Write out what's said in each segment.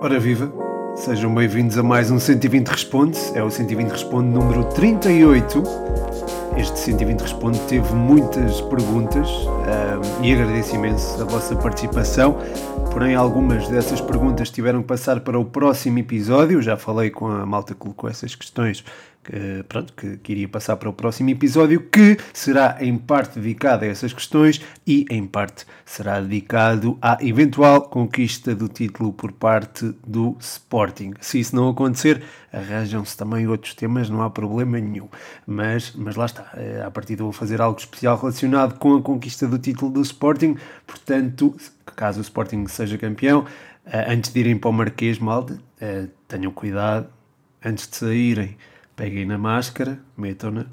Ora viva, sejam bem-vindos a mais um 120 Responde, é o 120 Responde número 38. Este 120 Responde teve muitas perguntas e agradeço imenso a vossa participação, porém algumas dessas perguntas tiveram que passar para o próximo episódio, já falei com a malta que colocou essas questões que, pronto, que, que, iria passar para o próximo episódio, que será em parte dedicado a essas questões e em parte será dedicado à eventual conquista do título por parte do Sporting. Se isso não acontecer, arranjam-se também outros temas, não há problema nenhum. Mas, mas lá está, eh, a partir de vou fazer algo especial relacionado com a conquista do título do Sporting, portanto, caso o Sporting seja campeão, eh, antes de irem para o Marquês, malde, eh, tenham cuidado, antes de saírem peguem na máscara, metam-na,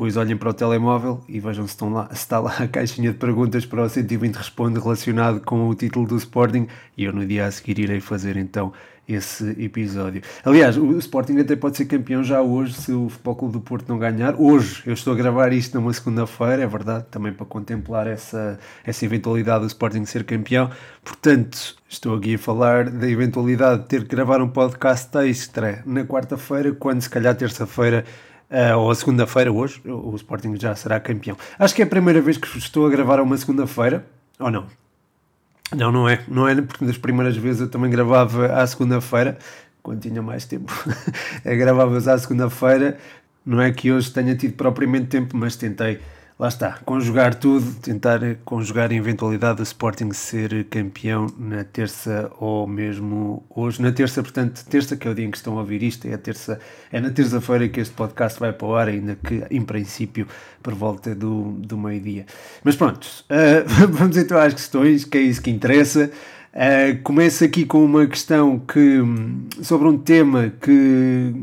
depois olhem para o telemóvel e vejam se, estão lá, se está lá a caixinha de perguntas para o 120 Responde relacionado com o título do Sporting e eu no dia a seguir irei fazer então esse episódio. Aliás, o Sporting até pode ser campeão já hoje se o Futebol Clube do Porto não ganhar. Hoje, eu estou a gravar isto numa segunda-feira, é verdade, também para contemplar essa, essa eventualidade do Sporting ser campeão. Portanto, estou aqui a falar da eventualidade de ter que gravar um podcast extra na quarta-feira, quando se calhar terça-feira Uh, ou a segunda-feira, hoje, o Sporting já será campeão. Acho que é a primeira vez que estou a gravar uma segunda-feira, ou não? Não, não é. Não é porque das primeiras vezes eu também gravava à segunda-feira, quando tinha mais tempo. Gravava-as à segunda-feira. Não é que hoje tenha tido propriamente tempo, mas tentei lá está, conjugar tudo, tentar conjugar a eventualidade do Sporting ser campeão na terça ou mesmo hoje, na terça, portanto, terça que é o dia em que estão a ouvir isto, é terça, é na terça-feira que este podcast vai para o ar, ainda que em princípio por volta do, do meio-dia. Mas pronto, uh, vamos então às questões, que é isso que interessa. Uh, começo aqui com uma questão que sobre um tema que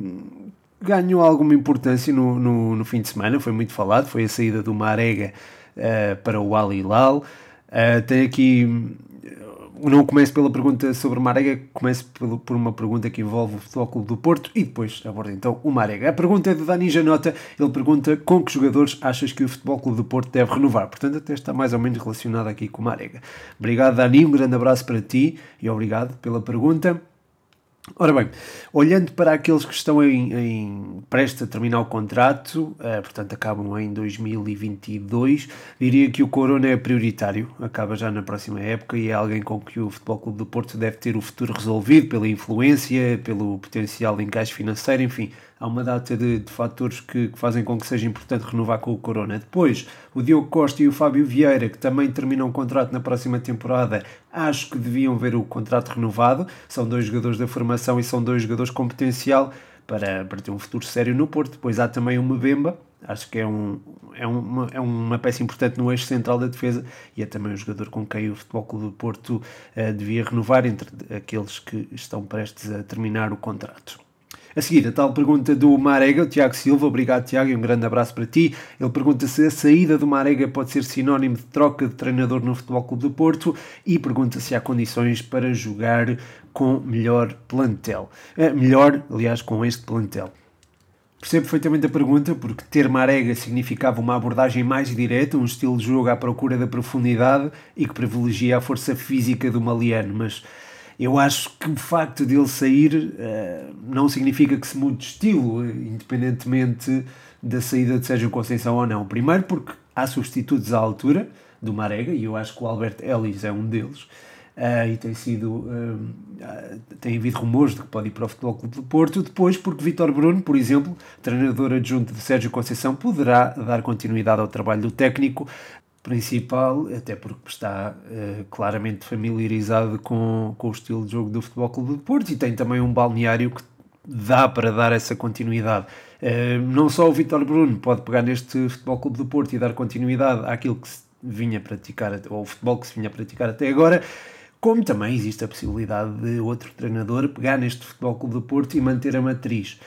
ganhou alguma importância no, no, no, fim de semana, foi muito falado, foi a saída do Marega uh, para o Al Hilal. Uh, tem aqui, não começo pela pergunta sobre o Marega, começo por uma pergunta que envolve o Futebol Clube do Porto e depois abordo então o Marega. A pergunta é do Dani Janota, ele pergunta com que jogadores achas que o Futebol Clube do Porto deve renovar? Portanto, até está mais ou menos relacionado aqui com o Marega. Obrigado Dani, um grande abraço para ti e obrigado pela pergunta. Ora bem, olhando para aqueles que estão em, em prestes a terminar o contrato, uh, portanto acabam em 2022, diria que o Corona é prioritário, acaba já na próxima época e é alguém com que o Futebol Clube do Porto deve ter o futuro resolvido pela influência, pelo potencial encaixe financeiro, enfim, há uma data de, de fatores que, que, fazem com que seja importante renovar com o Corona. Depois, o Diogo Costa e o Fábio Vieira, que também terminam o contrato na próxima temporada, acho que deviam ver o contrato renovado. São dois jogadores da formação e são dois jogadores com potencial para, para ter um futuro sério no Porto. Depois há também o Mbemba, acho que é, um, é, uma, é uma peça importante no eixo central da defesa e é também um jogador com quem o Futebol Clube do Porto uh, devia renovar entre aqueles que estão prestes a terminar o contrato. A seguir, a tal pergunta do Marega, o Tiago Silva, obrigado Tiago e um grande abraço para ti. Ele pergunta se a saída do Marega pode ser sinónimo de troca de treinador no Futebol Clube do Porto e pergunta se há condições para jogar com melhor plantel. É, melhor, aliás, com este plantel. Percebo perfeitamente a pergunta, porque ter Marega significava uma abordagem mais direta, um estilo de jogo à procura da profundidade e que privilegia a força física do Maliano, mas eu acho que o facto de ele sair uh, não significa que se mude de estilo, independentemente da saída de Sérgio Conceição ou não. Primeiro porque há substitutos à altura do Marega, e eu acho que o Albert Ellis é um deles, uh, e tem sido uh, tem havido rumores de que pode ir para o Futebol Clube do Porto, depois porque Vitor Bruno, por exemplo, treinador adjunto de Sérgio Conceição, poderá dar continuidade ao trabalho do técnico, principal, até porque está uh, claramente familiarizado com, com o estilo de jogo do Futebol Clube do Porto e tem também um balneário que dá para dar essa continuidade. Uh, não só o Vitor Bruno pode pegar neste Futebol Clube do Porto e dar continuidade àquilo que se vinha praticar, ou o futebol que se vinha a praticar até agora, como também existe a possibilidade de outro treinador pegar neste Futebol Clube do Porto e manter a matriz.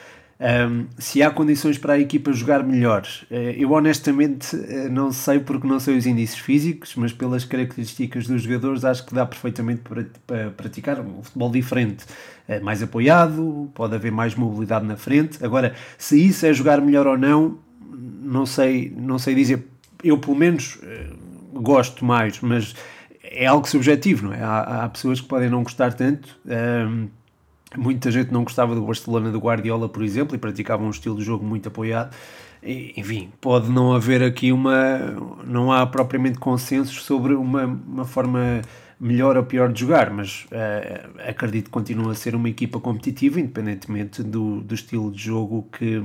Um, se há condições para a equipa jogar melhor, eh, eu honestamente eh, não sei porque não sei os índices físicos, mas pelas características dos jogadores acho que dá perfeitamente para, para praticar um futebol diferente, eh, mais apoiado, pode haver mais mobilidade na frente. Agora, se isso é jogar melhor ou não, não sei, não sei dizer. Eu pelo menos gosto mais, mas é algo subjetivo, não é? Há, há pessoas que podem não gostar tanto. Um, muita gente não gostava do Barcelona do Guardiola, por exemplo, e praticava um estilo de jogo muito apoiado. Enfim, pode não haver aqui uma. Não há propriamente consensos sobre uma, uma forma melhor ou pior de jogar, mas uh, acredito que continua a ser uma equipa competitiva, independentemente do, do estilo de jogo que,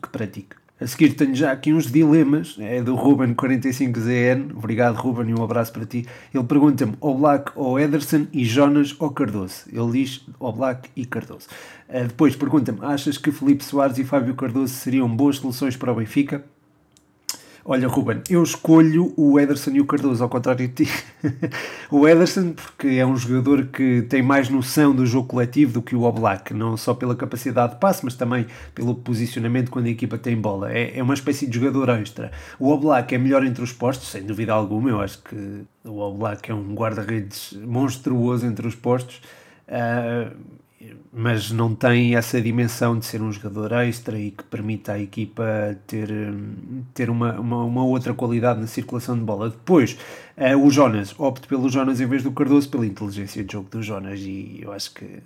que pratica. A seguir tenho já aqui uns dilemas, é do Ruben45ZN, obrigado Ruben e um abraço para ti. Ele pergunta-me Black ou Ederson e Jonas ou Cardoso. Ele diz Black e Cardoso. Uh, depois pergunta-me, achas que Felipe Soares e Fábio Cardoso seriam boas soluções para o Benfica? Olha, Ruben, eu escolho o Ederson e o Cardoso, ao contrário de ti. o Ederson, porque é um jogador que tem mais noção do jogo coletivo do que o Oblak, não só pela capacidade de passe, mas também pelo posicionamento quando a equipa tem bola. É, é uma espécie de jogador extra. O Oblak é melhor entre os postos, sem dúvida alguma. Eu acho que o Oblak é um guarda-redes monstruoso entre os postos. Uh, mas não tem essa dimensão de ser um jogador extra e que permita à equipa ter, ter uma, uma, uma outra qualidade na circulação de bola. Depois, uh, o Jonas, opto pelo Jonas em vez do Cardoso, pela inteligência de jogo do Jonas, e eu acho que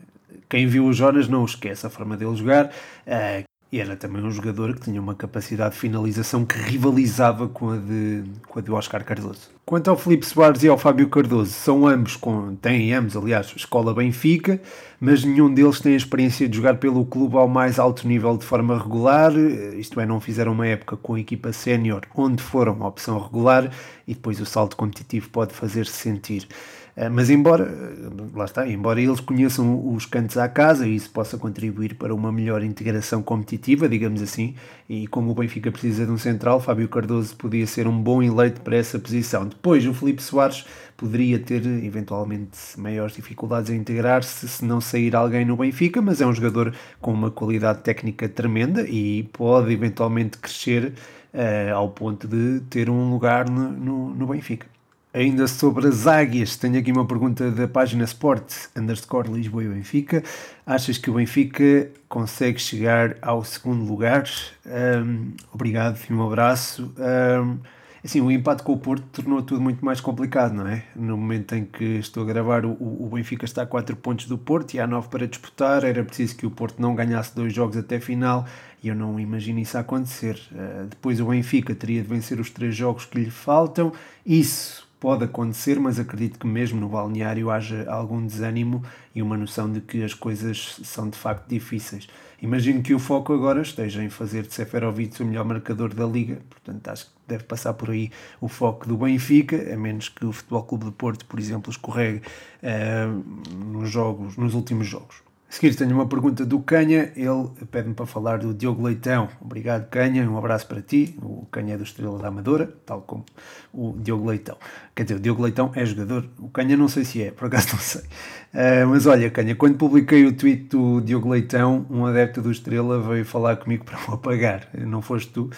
quem viu o Jonas não esquece a forma dele jogar. Uh, e era também um jogador que tinha uma capacidade de finalização que rivalizava com a de, com a de Oscar Cardoso. Quanto ao Felipe Soares e ao Fábio Cardoso, são ambos, com, têm ambos, aliás, escola Benfica, mas nenhum deles tem a experiência de jogar pelo clube ao mais alto nível de forma regular, isto é, não fizeram uma época com a equipa sénior onde foram a opção regular e depois o salto competitivo pode fazer-se sentir. Eh, mas embora, eh, lá está, embora eles conheçam os cantos à casa e isso possa contribuir para uma melhor integração competitiva, digamos assim, e como o Benfica precisa de um central, Fábio Cardoso podia ser um bom eleito para essa posição. Depois, o Felipe Soares poderia ter eventualmente maiores dificuldades a integrar-se se não sair alguém no Benfica, mas é um jogador com uma qualidade técnica tremenda e pode eventualmente crescer uh, ao ponto de ter um lugar no, no, no Benfica. Ainda sobre as águias, tenho aqui uma pergunta da página Sport underscore Lisboa e Benfica. Achas que o Benfica consegue chegar ao segundo lugar? Um, obrigado e um abraço. Um, assim, o empate com o Porto tornou tudo muito mais complicado, não é? No momento em que estou a gravar, o, o Benfica está a 4 pontos do Porto e há 9 para disputar. Era preciso que o Porto não ganhasse dois jogos até final e eu não imagino isso acontecer. Uh, depois o Benfica teria de vencer os três jogos que lhe faltam. Isso pode acontecer, mas acredito que mesmo no balneário haja algum desânimo e uma noção de que as coisas são de facto difíceis. Imagino que o foco agora esteja em fazer de Seferovic o melhor marcador da liga, portanto acho que deve passar por aí o foco do Benfica, a menos que o Futebol Clube de Porto, por exemplo, escorregue uh, nos, jogos, nos últimos jogos. Seguir tenho uma pergunta do Canha, ele pede-me para falar do Diogo Leitão. Obrigado Canha, um abraço para ti. O Canha é do Estrela da Amadora, tal como o Diogo Leitão. Quer dizer, o Diogo Leitão é jogador, o Canha não sei se é, por acaso não sei. Uh, mas olha Canha, quando publiquei o tweet do Diogo Leitão, um adepto do Estrela veio falar comigo para o apagar, não foste tu.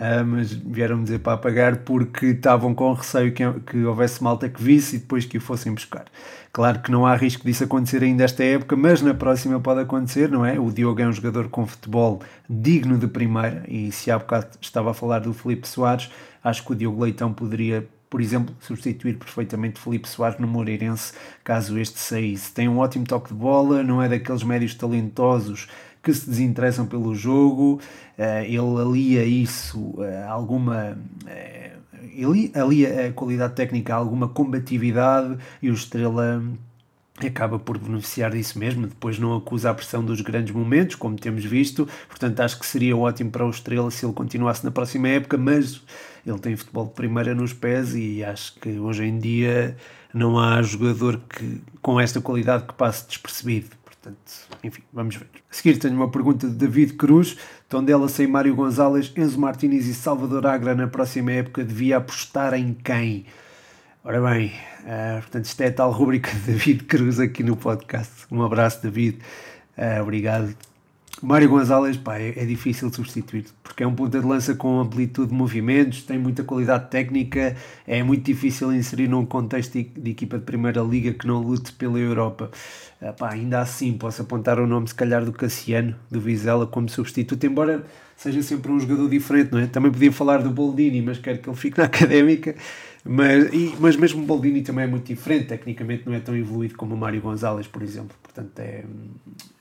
Uh, mas vieram-me dizer para apagar porque estavam com receio que, que houvesse malta que visse e depois que o fossem buscar. Claro que não há risco disso acontecer ainda esta época, mas na próxima pode acontecer, não é? O Diogo é um jogador com futebol digno de primeira e se há bocado estava a falar do Felipe Soares, acho que o Diogo Leitão poderia por exemplo, substituir perfeitamente Felipe Soares no Moreirense, caso este saísse. Tem um ótimo toque de bola, não é daqueles médios talentosos que se desinteressam pelo jogo, uh, ele alia isso uh, alguma. Uh, ele alia a qualidade técnica a alguma combatividade e o Estrela acaba por beneficiar disso mesmo, depois não acusa a pressão dos grandes momentos, como temos visto, portanto acho que seria ótimo para o Estrela se ele continuasse na próxima época, mas ele tem futebol de primeira nos pés e acho que hoje em dia não há jogador que, com esta qualidade que passe despercebido. Portanto, enfim, vamos ver. A seguir tenho uma pergunta de David Cruz. Tondela sem Mário Gonzalez, Enzo Martínez e Salvador Agra na próxima época devia apostar em quem? Ora bem, uh, portanto, isto é a tal rubrica de David Cruz aqui no podcast. Um abraço, David. Uh, obrigado Mário Gonzalez, pá, é, é, difícil de substituir, porque é um ponta de lança com amplitude de movimentos, tem muita qualidade técnica, é muito difícil inserir num contexto de, de equipa de primeira liga que não lute pela Europa. Ah, pá, ainda assim, posso apontar o nome, se calhar, do Cassiano, do Vizela, como substituto, embora seja sempre um jogador diferente, não é? Também podia falar do Boldini, mas quero que ele fique na académica. Mas, e, mas mesmo o Baldini também é muito diferente, tecnicamente não é tão evoluído como o Mário Gonzalez, por exemplo. Portanto, é,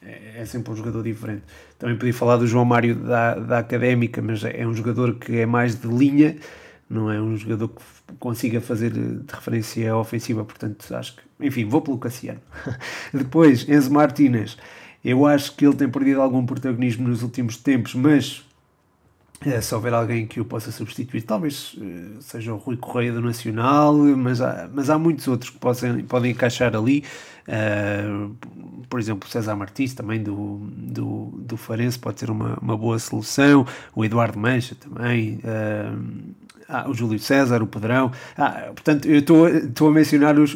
é, é, sempre um jogador diferente. Também podia falar do João Mário da, da Académica, mas é um jogador que é mais de linha, não é um jogador que consiga fazer de referência ofensiva. Portanto, acho que, enfim, vou pelo Cassiano. Depois, Enzo Martínez. Eu acho que ele tem perdido algum protagonismo nos últimos tempos, mas é, se houver alguém que o possa substituir, talvez uh, seja o Rui Correia do Nacional, mas há, mas há muitos outros que possam, podem encaixar ali. Uh, por exemplo, o César Martins, também do, do, do Farense, pode ser uma, uma boa solução. O Eduardo Mancha também. Uh, ah, o Júlio César, o Pedrão. Ah, portanto, eu estou a mencionar os,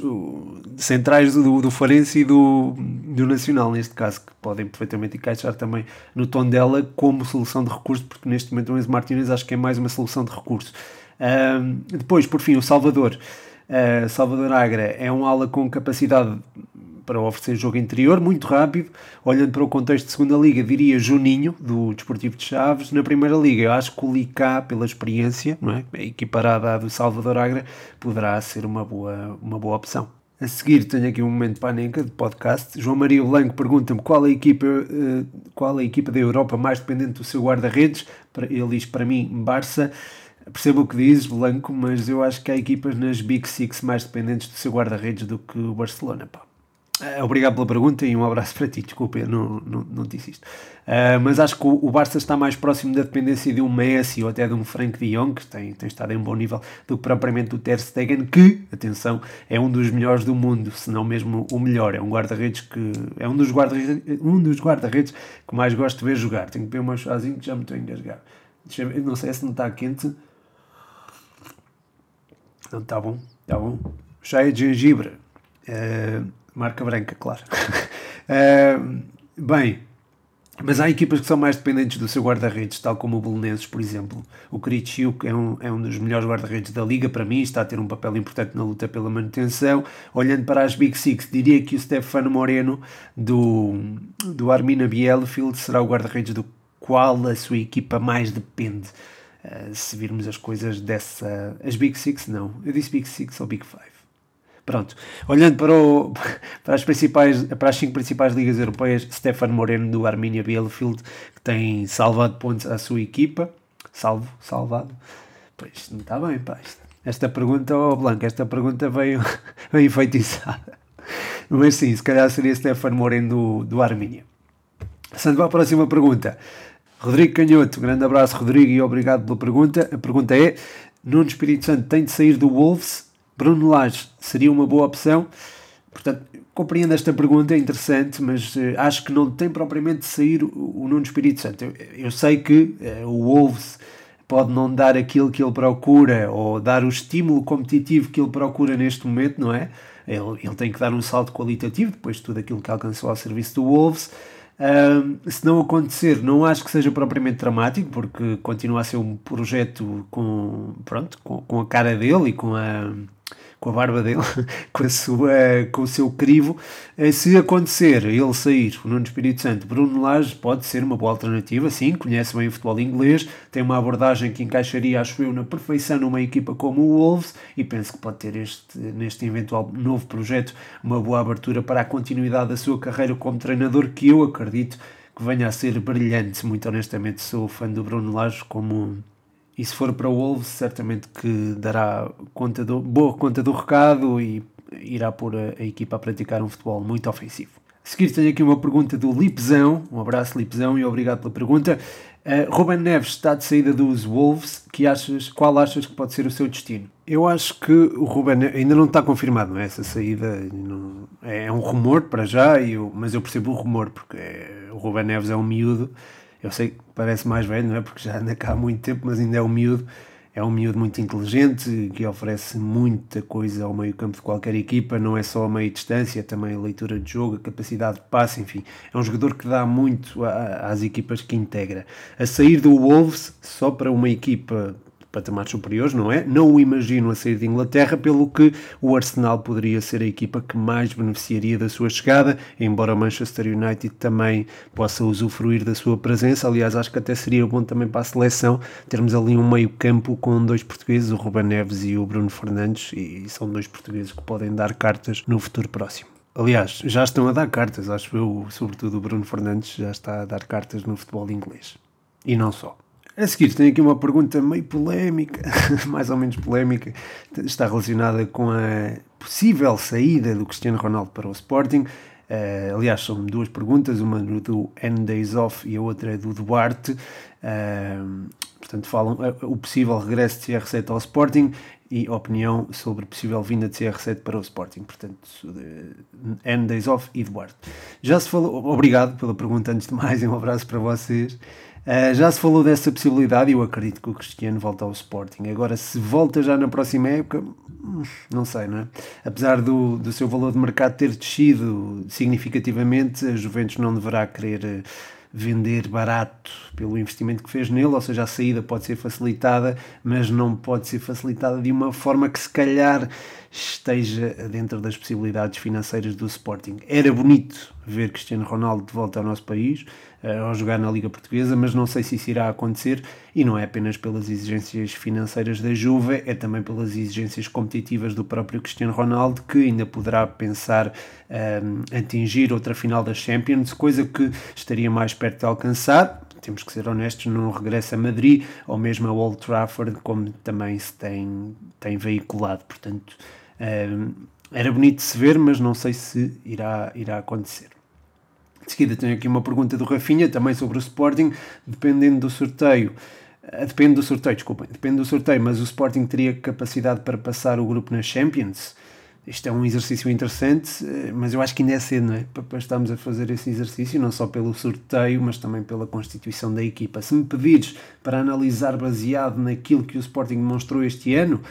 centrais do, do Farense e do, do Nacional, neste caso, que podem perfeitamente encaixar também no tom dela como solução de recurso, porque neste momento o Enzo Martínez acho que é mais uma solução de recurso. Uh, depois, por fim, o Salvador. Uh, Salvador Agra é um ala com capacidade para oferecer jogo interior, muito rápido. Olhando para o contexto de segunda liga, diria Juninho, do Desportivo de Chaves. Na primeira liga, eu acho que o Licá, pela experiência, não é? equiparada à do Salvador Agra, poderá ser uma boa, uma boa opção. A seguir tenho aqui um momento paneca de podcast. João Maria Blanco pergunta-me qual, a equipa, uh, qual a equipa da Europa mais dependente do seu guarda-redes. Ele diz para mim Barça. Percebo o que dizes, Blanco, mas eu acho que há equipas nas Big Six mais dependentes do seu guarda-redes do que o Barcelona. Pá. Eh, obrigado pela pergunta e um abraço para ti. Desculpa, eu não, não, não disse isto. Uh, mas acho que o, o, Barça está mais próximo da dependência de um Messi ou até de um Frank de Jong, que tem, tem estado em bom nível, do que propriamente do Ter Stegen, que, atenção, é um dos melhores do mundo, se não mesmo o melhor. É um guarda-redes que é um dos guarda-redes um dos guarda-redes que mais gosto de ver jogar. Tenho que beber um chazinho que já me estou a engasgar. Eu, não sei se não está quente. Não está bom, está bom. Cheia de gengibre. Uh, Marca branca, claro. uh, bem, mas há equipas que são mais dependentes do seu guarda-redes, tal como o Belenenses, por exemplo. O Critchiuk é um, é um dos melhores guarda-redes da liga, para mim, está a ter um papel importante na luta pela manutenção. Olhando para as Big Six, diria que o Stefano Moreno, do, do Armina Bielefeld, será o guarda-redes do qual a sua equipa mais depende. Uh, se virmos as coisas dessa. As Big Six, não. Eu disse Big Six ou Big Five. Pronto, olhando para, o, para, as principais, para as cinco principais ligas europeias, Stefano Moreno do Arminia Bielefeld, que tem salvado pontos à sua equipa, salvo, salvado, pois não está bem, pá, esta pergunta, oh Blanco, esta pergunta veio, veio enfeitiçada, mas sim, se calhar seria Stefano Moreno do, do Arminia. Para a próxima pergunta, Rodrigo Canhoto, grande abraço Rodrigo e obrigado pela pergunta, a pergunta é, Nuno Espírito Santo tem de sair do Wolves Bruno Lage seria uma boa opção. Portanto, compreendo esta pergunta, é interessante, mas uh, acho que não tem propriamente de sair o, o Nuno Espírito Santo. Eu, eu sei que uh, o Wolves pode não dar aquilo que ele procura ou dar o estímulo competitivo que ele procura neste momento, não é? Ele, ele tem que dar um salto qualitativo depois de tudo aquilo que alcançou ao serviço do Wolves. Um, se não acontecer, não acho que seja propriamente dramático, porque continua a ser um projeto com, pronto, com, com a cara dele e com a com a barba dele, com, a sua, com o seu crivo. Eh, se acontecer ele sair, o Nuno Espírito Santo, Bruno Lage pode ser uma boa alternativa, sim, conhece bem o futebol inglês, tem uma abordagem que encaixaria, acho eu, na perfeição numa equipa como o Wolves e penso que pode ter este, neste eventual novo projeto uma boa abertura para a continuidade da sua carreira como treinador, que eu acredito que venha a ser brilhante. Muito honestamente, sou fã do Bruno Lage como e se for para o Wolves, certamente que dará conta do, boa conta do recado e irá pôr a, a equipa a praticar um futebol muito ofensivo. A seguir tenho aqui uma pergunta do Lipzão. Um abraço, Lipzão, e obrigado pela pergunta. Uh, Ruben Neves está de saída dos Wolves. Que achas, qual achas que pode ser o seu destino? Eu acho que o Ruben ainda não está confirmado, não é? Essa saída não, é um rumor para já, eu, mas eu percebo o rumor, porque é, o Ruben Neves é um miúdo eu sei que parece mais velho, não é? Porque já anda cá há muito tempo, mas ainda é um miúdo. É um miúdo muito inteligente, que oferece muita coisa ao meio campo de qualquer equipa, não é só a meia distância, também a leitura de jogo, a capacidade de passe, enfim. É um jogador que dá muito às equipas que integra. A sair do Wolves, só para uma equipa patamares superiores, não é? Não o imagino a sair de Inglaterra, pelo que o Arsenal poderia ser a equipa que mais beneficiaria da sua chegada, embora o Manchester United também possa usufruir da sua presença. Aliás, acho que até seria bom também para a seleção termos ali um meio-campo com dois portugueses, o Ruben Neves e o Bruno Fernandes, e são dois portugueses que podem dar cartas no futuro próximo. Aliás, já estão a dar cartas, acho eu, sobretudo o Bruno Fernandes já está a dar cartas no futebol inglês. E não só. A seguir, tenho aqui uma pergunta meio polémica, mais ou menos polémica, está relacionada com a possível saída do Cristiano Ronaldo para o Sporting. Uh, aliás, são duas perguntas, uma do N Days Off e a outra do Duarte. Uh, portanto, falam uh, o possível regresso de CR7 ao Sporting e opinião sobre possível vinda de CR7 para o Sporting. Portanto, N Days Off e Duarte. Já se falou, obrigado pela pergunta antes de mais, um abraço para vocês. Uh, já se falou dessa possibilidade e eu acredito que o Cristiano volta ao Sporting. Agora, se volta já na próxima época, hum, não sei, não é? Apesar do, do seu valor de mercado ter descido significativamente, a Juventus não deverá querer eh, vender barato pelo investimento que fez nele, ou seja, a saída pode ser facilitada, mas não pode ser facilitada de uma forma que se calhar esteja dentro das possibilidades financeiras do Sporting. Era bonito ver Cristiano Ronaldo de volta ao nosso país, uh, ao jogar na Liga Portuguesa, mas não sei se isso irá acontecer e não é apenas pelas exigências financeiras da Juve, é também pelas exigências competitivas do próprio Cristiano Ronaldo, que ainda poderá pensar um, ehm, atingir outra final da Champions, coisa que estaria mais perto de alcançar. Temos que ser honestos, não regressa a Madrid ou mesmo a Old Trafford, como também se tem, tem veiculado. Portanto, um, ehm, era bonito de se ver, mas não sei se irá, irá acontecer. De seguida tenho aqui uma pergunta do Rafinha, também sobre o Sporting, dependendo do sorteio. Eh, depende do sorteio, desculpem, depende do sorteio, mas o Sporting teria capacidade para passar o grupo na Champions? Isto é um exercício interessante, eh, mas eu acho que ainda é cedo, não é? Para estarmos a fazer esse exercício, não só pelo sorteio, mas também pela constituição da equipa. Se me pedires para analisar baseado naquilo que o Sporting demonstrou este ano,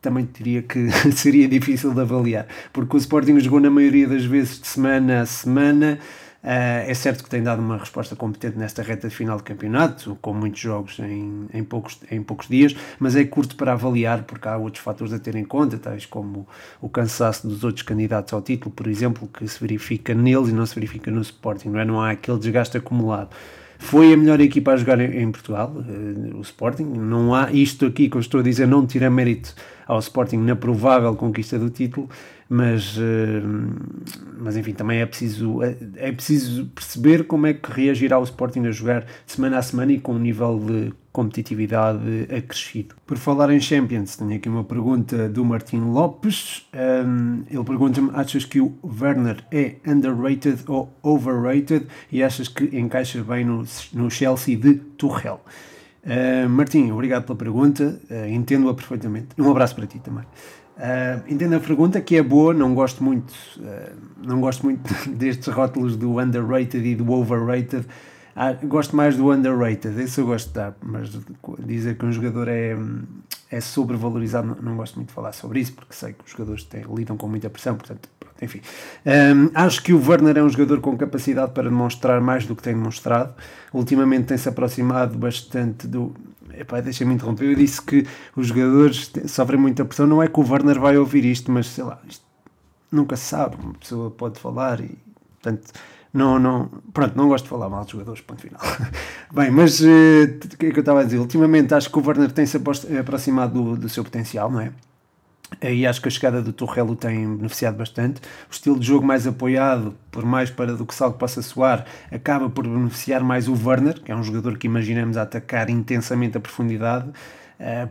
também diria que seria difícil de avaliar, porque o Sporting jogou na maioria das vezes de semana a semana Uh, é certo que tem dado uma resposta competente nesta reta final do campeonato, com muitos jogos em, em, poucos, em poucos dias, mas é curto para avaliar porque há outros fatores a ter em conta, tais como o cansaço dos outros candidatos ao título, por exemplo, que se verifica neles e não se verifica no Sporting, não, é? não há aquele desgaste acumulado. Foi a melhor equipa a jogar em, Portugal, uh, o Sporting. Não há isto aqui que eu estou a dizer, não tira mérito ao Sporting na provável conquista do título, mas, eh, mas enfim, também é preciso, é, é preciso perceber como é que reagirá o Sporting a jogar semana a semana e com um nível de competitividade acrescido. Por falar em Champions, tenho aqui uma pergunta do Martim Lopes. Um, ele pergunta-me: achas que o Werner é underrated ou overrated e achas que encaixa bem no, no Chelsea de Tuchel? Uh, Martim, obrigado pela pergunta, uh, entendo-a perfeitamente. Um abraço para ti também. Uh, entendo a pergunta, que é boa, não gosto muito, não gosto muito destes rótulos do underrated e do overrated. Ah, gosto mais do underrated, esse eu gosto de dar, mas dizer que um jogador é, é sobrevalorizado, não, não gosto muito de falar sobre isso, porque sei que os jogadores têm, lidam com muita pressão, portanto, pronto, enfim. Um, acho que o Werner é um jogador com capacidade para demonstrar mais do que tem demonstrado. Ultimamente tem-se aproximado bastante do, Epá, deixa-me interromper. Eu disse que os jogadores sofrem muita pressão. Não é que o Werner vai ouvir isto, mas sei lá, isto nunca se sabe. Uma pessoa pode falar e, portanto, não, não, pronto, não gosto de falar mal de jogadores, ponto final. Bem, mas uh, o que é que eu estava a dizer? Ultimamente acho que o Werner tem-se aproximado do, do seu potencial, não é? E acho que a chegada do Torrello tem beneficiado bastante. O estilo de jogo mais apoiado, por mais paradoxal que possa soar, acaba por beneficiar mais o Werner, que é um jogador que imaginamos a atacar intensamente a profundidade, eh,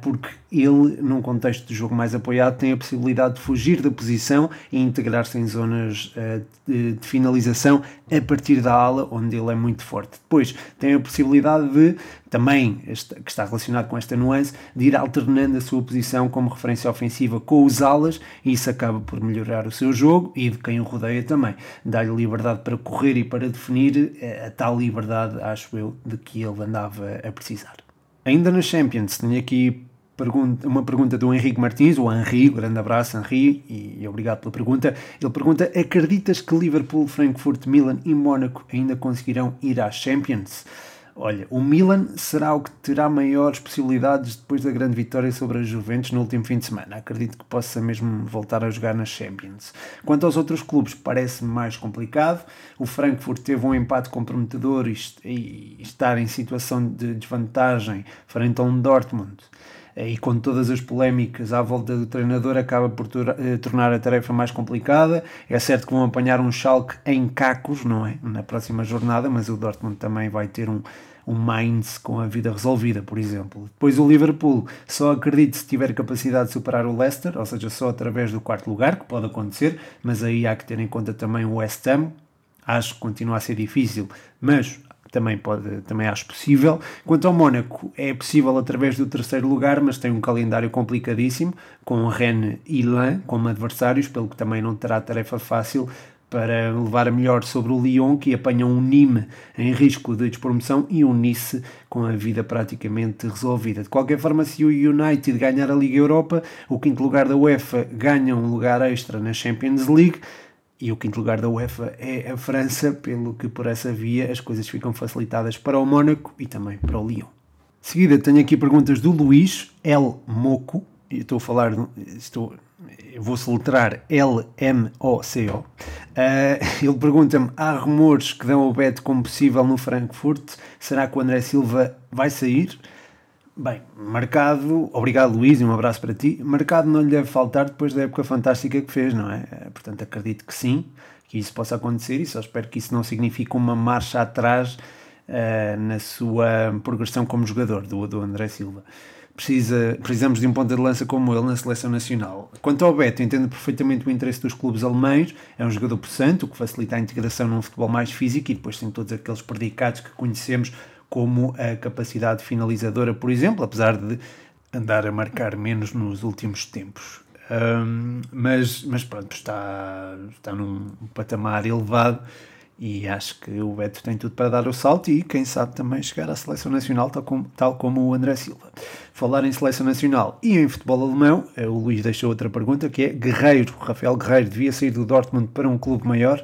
porque ele, num contexto de jogo mais apoiado, tem a possibilidade de fugir da posição e integrar-se em zonas uh, de, finalização a partir da ala, onde ele é muito forte. Depois, tem a possibilidade de, também, que está relacionado com esta nuance, de ir alternando a sua posição como referência ofensiva com os alas, e isso acaba por melhorar o seu jogo e de quem o rodeia também. Dá-lhe liberdade para correr e para definir a, a tal liberdade, acho eu, de que ele andava a precisar. Ainda na Champions, tenho aqui uma pergunta do Henrique Martins, o Henri, grande abraço Henri, e obrigado pela pergunta. Ele pergunta, acreditas que Liverpool, Frankfurt, Milan e Mónaco ainda conseguirão ir à Champions? Olha, o Milan será o que terá maiores possibilidades depois da grande vitória sobre a Juventus no último fim de semana. Acredito que possa mesmo voltar a jogar nas Champions. Quanto aos outros clubes, parece-me mais complicado. O Frankfurt teve um empate comprometedor e, estar em situação de desvantagem frente a um Dortmund e com todas as polémicas à volta do treinador acaba por eh, tornar a tarefa mais complicada. É certo que vão apanhar um Schalke em cacos, não é? Na próxima jornada, mas o Dortmund também vai ter um, um Mainz com a vida resolvida, por exemplo. Depois o Liverpool, só acredito se tiver capacidade de superar o Leicester, ou seja, só através do quarto lugar, que pode acontecer, mas aí há que ter em conta também o West Ham. Acho que continua a ser difícil, mas também, pode, também acho possível. Quanto ao Mónaco, é possível através do terceiro lugar, mas tem um calendário complicadíssimo, com Rennes e Lan como adversários, pelo que também não terá tarefa fácil para levar a melhor sobre o Lyon, que apanha um Nîmes em risco de despromoção e um Nice com a vida praticamente resolvida. De qualquer forma, se o United ganhar a Liga Europa, o quinto lugar da UEFA ganha um lugar extra na Champions League e o quinto lugar da UEFA é a França, pelo que por essa via as coisas ficam facilitadas para o Mónaco e também para o Lyon. De seguida tenho aqui perguntas do Luís L. Moco, estou a falar, estou, vou soletrar L-M-O-C-O. Uh, ele pergunta-me: há rumores que dão o Beto como possível no Frankfurt, será que o André Silva vai sair? Bem, marcado, obrigado Luís e um abraço para ti. Marcado não lhe deve faltar depois da época fantástica que fez, não é? Eh, portanto, acredito que sim, que isso possa acontecer e só espero que isso não signifique uma marcha atrás uh, na sua progressão como jogador do, do André Silva. Precisa, precisamos de um ponta de lança como ele na seleção nacional. Quanto ao Beto, entendo perfeitamente o interesse dos clubes alemães, é um jogador possante, o que facilita a integração num futebol mais físico e depois tem todos aqueles predicados que conhecemos como a capacidade finalizadora, por exemplo, apesar de andar a marcar menos nos últimos tempos. Um, mas, mas pronto, está, está num patamar elevado e acho que o Beto tem tudo para dar o salto e quem sabe também chegar à seleção nacional, tal como, tal como o André Silva. Falar em seleção nacional e em futebol alemão, eh, o Luís deixou outra pergunta que é Guerreiro, Rafael Guerreiro devia sair do Dortmund para um clube maior?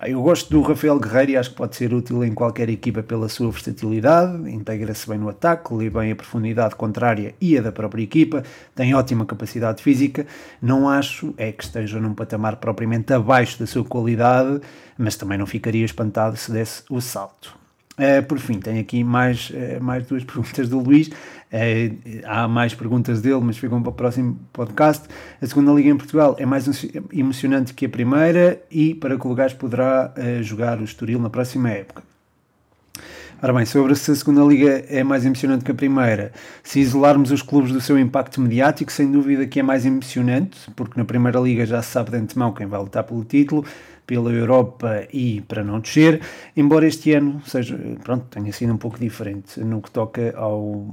Eu gosto do Rafael Guerreiro e acho que pode ser útil em qualquer equipa pela sua versatilidade, integra-se bem no ataque, lê bem a profundidade contrária e a da própria equipa, tem ótima capacidade física. Não acho é que esteja num patamar propriamente abaixo da sua qualidade, mas também não ficaria espantado se desse o salto. Uh, por fim, tenho aqui mais, uh, mais duas perguntas do Luís. Uh, há mais perguntas dele, mas ficam para o próximo podcast. A segunda Liga em Portugal é mais emocionante que a primeira e para que Lugares poderá jogar o Estoril na próxima época. Ora bem, sobre se a segunda liga é mais emocionante que a primeira, se isolarmos os clubes do seu impacto mediático, sem dúvida que é mais emocionante, porque na primeira liga já se sabe de antemão quem vai lutar pelo título, pela Europa e para não descer, embora este ano seja, pronto, tenha sido um pouco diferente no que toca ao,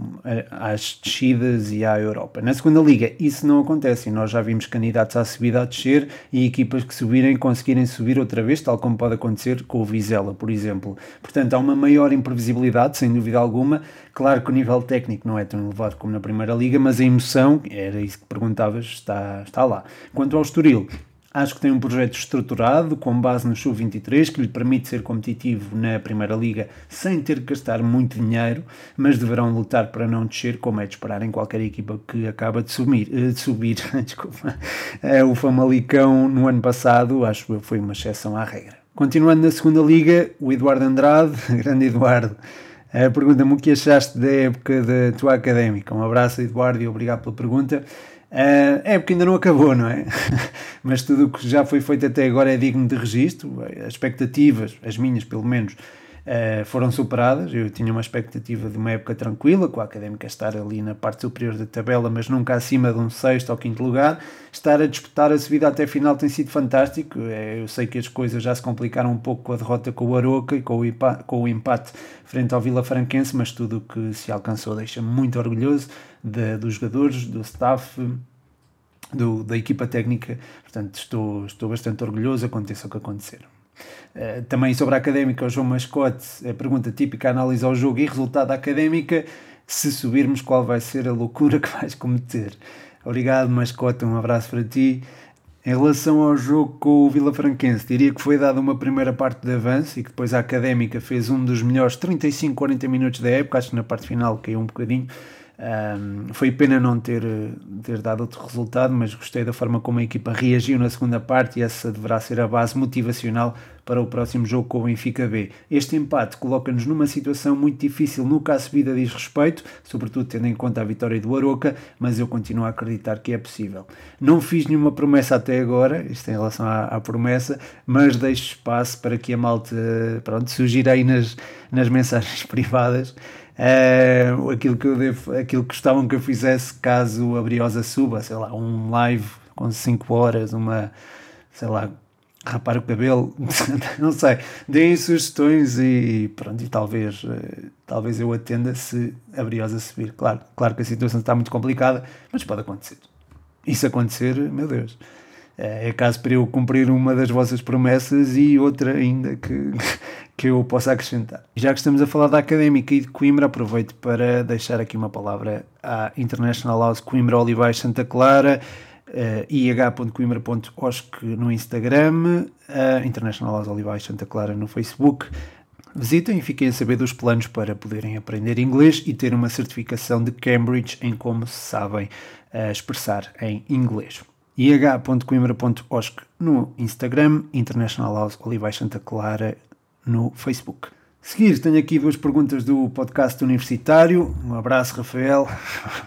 às descidas e à Europa. Na segunda liga isso não acontece e nós já vimos candidatos à subida a descer e equipas que subirem conseguirem subir outra vez, tal como pode acontecer com o Vizela, por exemplo. Portanto, há uma maior imprevisibilidade, sem dúvida alguma. Claro que o nível técnico não é tão elevado como na Primeira Liga, mas a emoção, era isso que perguntavas, está, está lá. Quanto ao Estoril, Acho que tem um projeto estruturado, com base no Sub-23, que lhe permite ser competitivo na Primeira Liga sem ter que gastar muito dinheiro, mas deverão lutar para não descer, como é de esperar em qualquer equipa que acaba de subir. Eh, de subir desculpa. Eh, o Famalicão, no ano passado, acho que foi uma exceção à regra. Continuando na Segunda Liga, o Eduardo Andrade, grande Eduardo, eh, pergunta-me o que achaste da época da tua académica. Um abraço, Eduardo, e obrigado pela pergunta. Uh, é porque ainda não acabou, não é? Mas tudo o que já foi feito até agora é digno de registro. As expectativas, as minhas pelo menos, uh, foram superadas. Eu tinha uma expectativa de uma época tranquila, com a académica estar ali na parte superior da tabela, mas nunca acima de um sexto ou quinto lugar. Estar a disputar a subida até a final tem sido fantástico. É, eu sei que as coisas já se complicaram um pouco com a derrota com o Aroca e com o, com o empate frente ao Vila Franquense, mas tudo o que se alcançou deixa-me muito orgulhoso de, dos jogadores, do staff, do, da equipa técnica. Portanto, estou, estou bastante orgulhoso, aconteça o que acontecer. Uh, também sobre a académica, o João Mascote, a pergunta típica, análise ao jogo e resultado da académica. Se subirmos, qual vai ser a loucura que vais cometer? Obrigado, Mascote, um abraço para ti. Em relação ao jogo com o Vila Franquense, diria que foi dada uma primeira parte de avanço e que depois a Académica fez um dos melhores 35, 40 minutos da época, acho que na parte final caiu um bocadinho, um, foi pena não ter, ter dado outro resultado, mas gostei da forma como a equipa reagiu na segunda parte e essa deverá ser a base motivacional para o próximo jogo com o Benfica B. Este empate coloca-nos numa situação muito difícil no caso vida diz respeito, sobretudo tendo em conta a vitória do Aroca, mas eu continuo a acreditar que é possível. Não fiz nenhuma promessa até agora, isto em relação à, à promessa, mas deixo espaço para que a malta pronto, surgir aí nas, nas mensagens privadas Uh, aquilo que eu devo, aquilo que gostavam que eu fizesse caso a Briosa suba, sei lá, um live com 5 horas, uma, sei lá, rapar o cabelo, não sei, deem sugestões e pronto, e talvez, uh, talvez eu atenda se a Briosa subir. Claro, claro que a situação está muito complicada, mas pode acontecer. Isso acontecer, meu Deus. Eh, é caso para eu cumprir uma das vossas promessas e outra ainda que, que eu possa acrescentar. Já que estamos a falar da Académica e de Coimbra, aproveito para deixar aqui uma palavra à International House Coimbra Olivais Santa Clara, uh, eh, ih.coimbra.osc no Instagram, uh, International House Olivais Santa Clara no Facebook. Visitem e fiquem a saber dos planos para poderem aprender inglês e ter uma certificação de Cambridge em como se sabem uh, expressar em inglês ih.coimbra.osc no Instagram, International House Olivais Santa Clara no Facebook. Seguir, tenho aqui duas perguntas do podcast universitário. Um abraço, Rafael.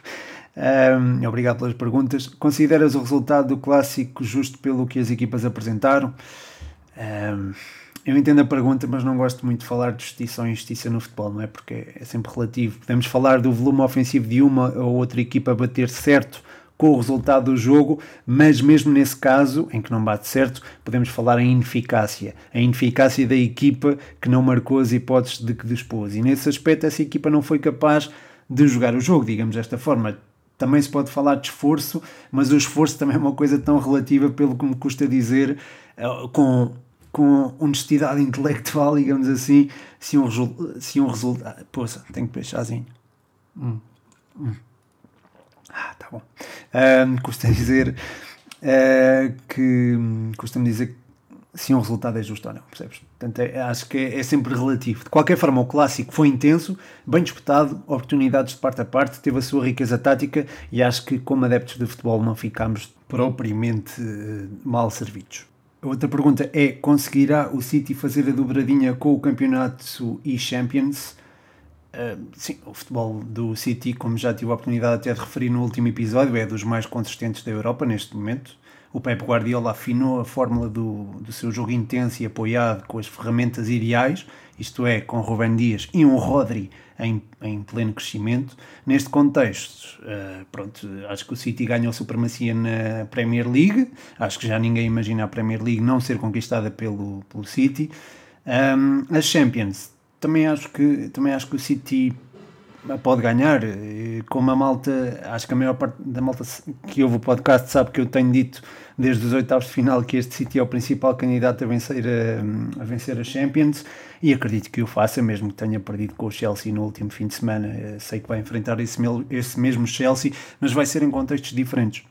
um, obrigado pelas perguntas. Consideras o resultado do clássico justo pelo que as equipas apresentaram? Um, eu entendo a pergunta, mas não gosto muito de falar de justiça ou injustiça no futebol, não é? Porque é sempre relativo. Podemos falar do volume ofensivo de uma ou outra equipa bater certo com o resultado do jogo, mas mesmo nesse caso, em que não bate certo, podemos falar em ineficácia. A ineficácia da equipa que não marcou as hipóteses de que dispôs. E nesse aspecto, essa equipa não foi capaz de jogar o jogo, digamos desta forma. Também se pode falar de esforço, mas o esforço também é uma coisa tão relativa, pelo que me custa dizer, eh, com, com honestidade intelectual, digamos assim, se um, se um resultado. Poxa, tenho que beber chazinho. Hum, hum. Ah, tá bom. Uh, custa dizer uh, que. Custa-me dizer se um resultado é justo ou não, percebes? Portanto, é, acho que é, é, sempre relativo. De qualquer forma, o clássico foi intenso, bem disputado, oportunidades de parte a parte, teve a sua riqueza tática e acho que, como adeptos de futebol, não ficámos propriamente uh, mal servidos. Outra pergunta é: conseguirá o City fazer a dobradinha com o campeonato e Champions? Uh, sim, o futebol do City, como já tive a oportunidade até de referir no último episódio, é dos mais consistentes da Europa neste momento. O Pep Guardiola afinou a fórmula do, do seu jogo intenso e apoiado com as ferramentas ideais, isto é, com Rubén Dias e um Rodri em, em pleno crescimento. Neste contexto, uh, pronto, acho que o City ganhou supremacia na Premier League, acho que já ninguém imagina a Premier League não ser conquistada pelo, pelo City. Um, as Champions também acho que também acho que o City pode ganhar. Como a malta, acho que a maior parte da malta que ouve o podcast sabe que eu tenho dito desde os oitavos de final que este City é o principal candidato a vencer a, a vencer a Champions e acredito que o faça, mesmo que tenha perdido com o Chelsea no último fim de semana. Sei que vai enfrentar esse, esse mesmo Chelsea, mas vai ser em contextos diferentes.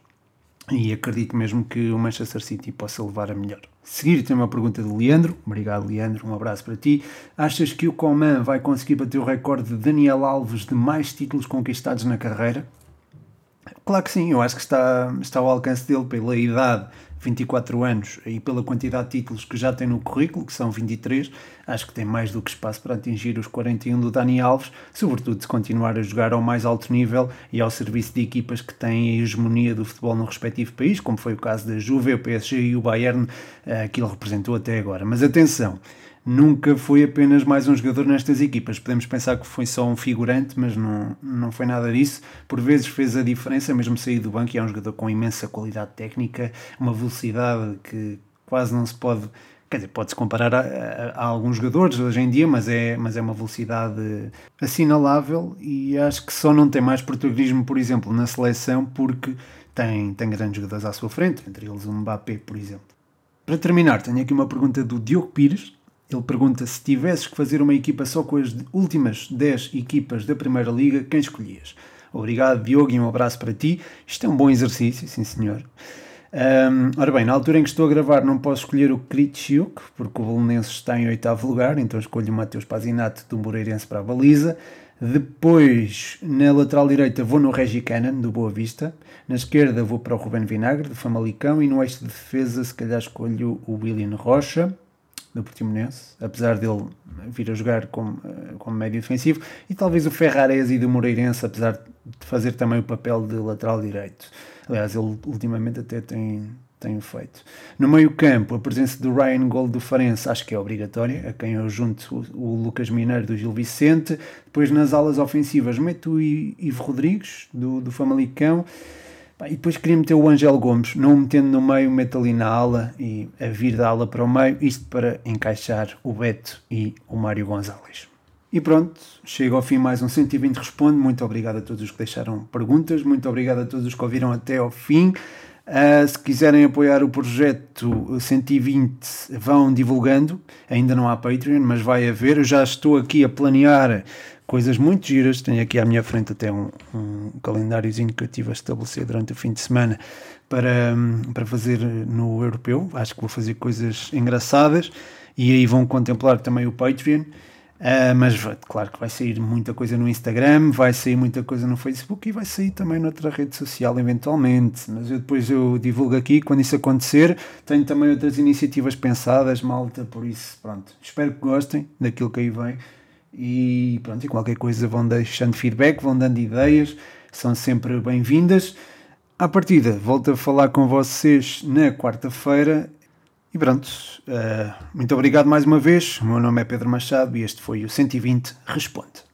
E acredito mesmo que o Manchester City possa levar a melhor. Seguir tem uma pergunta do Leandro. Obrigado, Leandro. Um abraço para ti. Achas que o Coman vai conseguir bater o recorde de Daniel Alves de mais títulos conquistados na carreira? Claro que sim, eu acho que está, está ao alcance dele pela idade 24 anos e pela quantidade de títulos que já tem no currículo, que são 23, acho que tem mais do que espaço para atingir os 41 do Dani Alves, sobretudo se continuar a jogar ao mais alto nível e ao serviço de equipas que têm a hegemonia do futebol no respectivo país, como foi o caso da Juve, o PSG e o Bayern, eh, que ele representou até agora. Mas atenção, nunca foi apenas mais um jogador nestas equipas. Podemos pensar que foi só um figurante, mas não, não foi nada disso. Por vezes fez a diferença, mesmo sair do banco, e é um jogador com imensa qualidade técnica, uma velocidade que quase não se pode. Quer dizer, pode-se comparar a, a, a, alguns jogadores hoje em dia, mas é, mas é uma velocidade assinalável e acho que só não tem mais protagonismo, por exemplo, na seleção, porque tem, tem grandes jogadores à sua frente, entre eles o Mbappé, por exemplo. Para terminar, tenho aqui uma pergunta do Diogo Pires, ele pergunta se tivesses que fazer uma equipa só com as últimas 10 equipas da Primeira Liga, quem escolhias? Obrigado, Diogo, e um abraço para ti. Isto é um bom exercício, sim senhor. Um, ora bem, na altura em que estou a gravar não posso escolher o Kritschuk, porque o Belenenses está em oitavo lugar, então escolho o Mateus Pazinato do Moreirense para a baliza. Depois, na lateral direita, vou no Regi Cannon, do Boa Vista. Na esquerda, vou para o Ruben Vinagre, do Famalicão. E no eixo de defesa, se calhar escolho o William Rocha, do Portimonense, apesar dele vir a jogar como, eh, como médio defensivo. E talvez o Ferraresi do Moreirense, apesar de fazer também o papel de lateral direito. Aliás, ele ultimamente até tem, tem feito. No meio-campo, a presença do Ryan Gold do Farense acho que é obrigatória, a quem eu junto o, o Lucas Mineiro do Gil Vicente. Depois nas alas ofensivas, meto o Ivo Rodrigues do, do Famalicão. E depois queria meter o Angel Gomes, não o metendo no meio, meto ali na ala e a vir da ala para o meio, isto para encaixar o Beto e o Mário Gonzalez. E pronto, chega ao fim mais um 120 Responde. Muito obrigado a todos os que deixaram perguntas, muito obrigado a todos os que ouviram até ao fim. Uh, se quiserem apoiar o projeto 120, vão divulgando. Ainda não há Patreon, mas vai haver. Eu já estou aqui a planear coisas muito giras. Tenho aqui à minha frente até um, um calendáriozinho que eu tive a estabelecer durante o fim de semana para, para fazer no europeu. Acho que vou fazer coisas engraçadas e aí vão contemplar também o Patreon. Uh, mas claro que vai sair muita coisa no Instagram, vai sair muita coisa no Facebook e vai sair também noutra rede social eventualmente. Mas eu depois eu divulgo aqui quando isso acontecer. Tenho também outras iniciativas pensadas, malta, por isso pronto. Espero que gostem daquilo que aí vem. E pronto, e qualquer coisa vão deixando feedback, vão dando ideias, são sempre bem-vindas. À partida, volto a falar com vocês na quarta-feira e pronto, uh, muito obrigado mais uma vez. O meu nome é Pedro Machado e este foi o 120 Responde.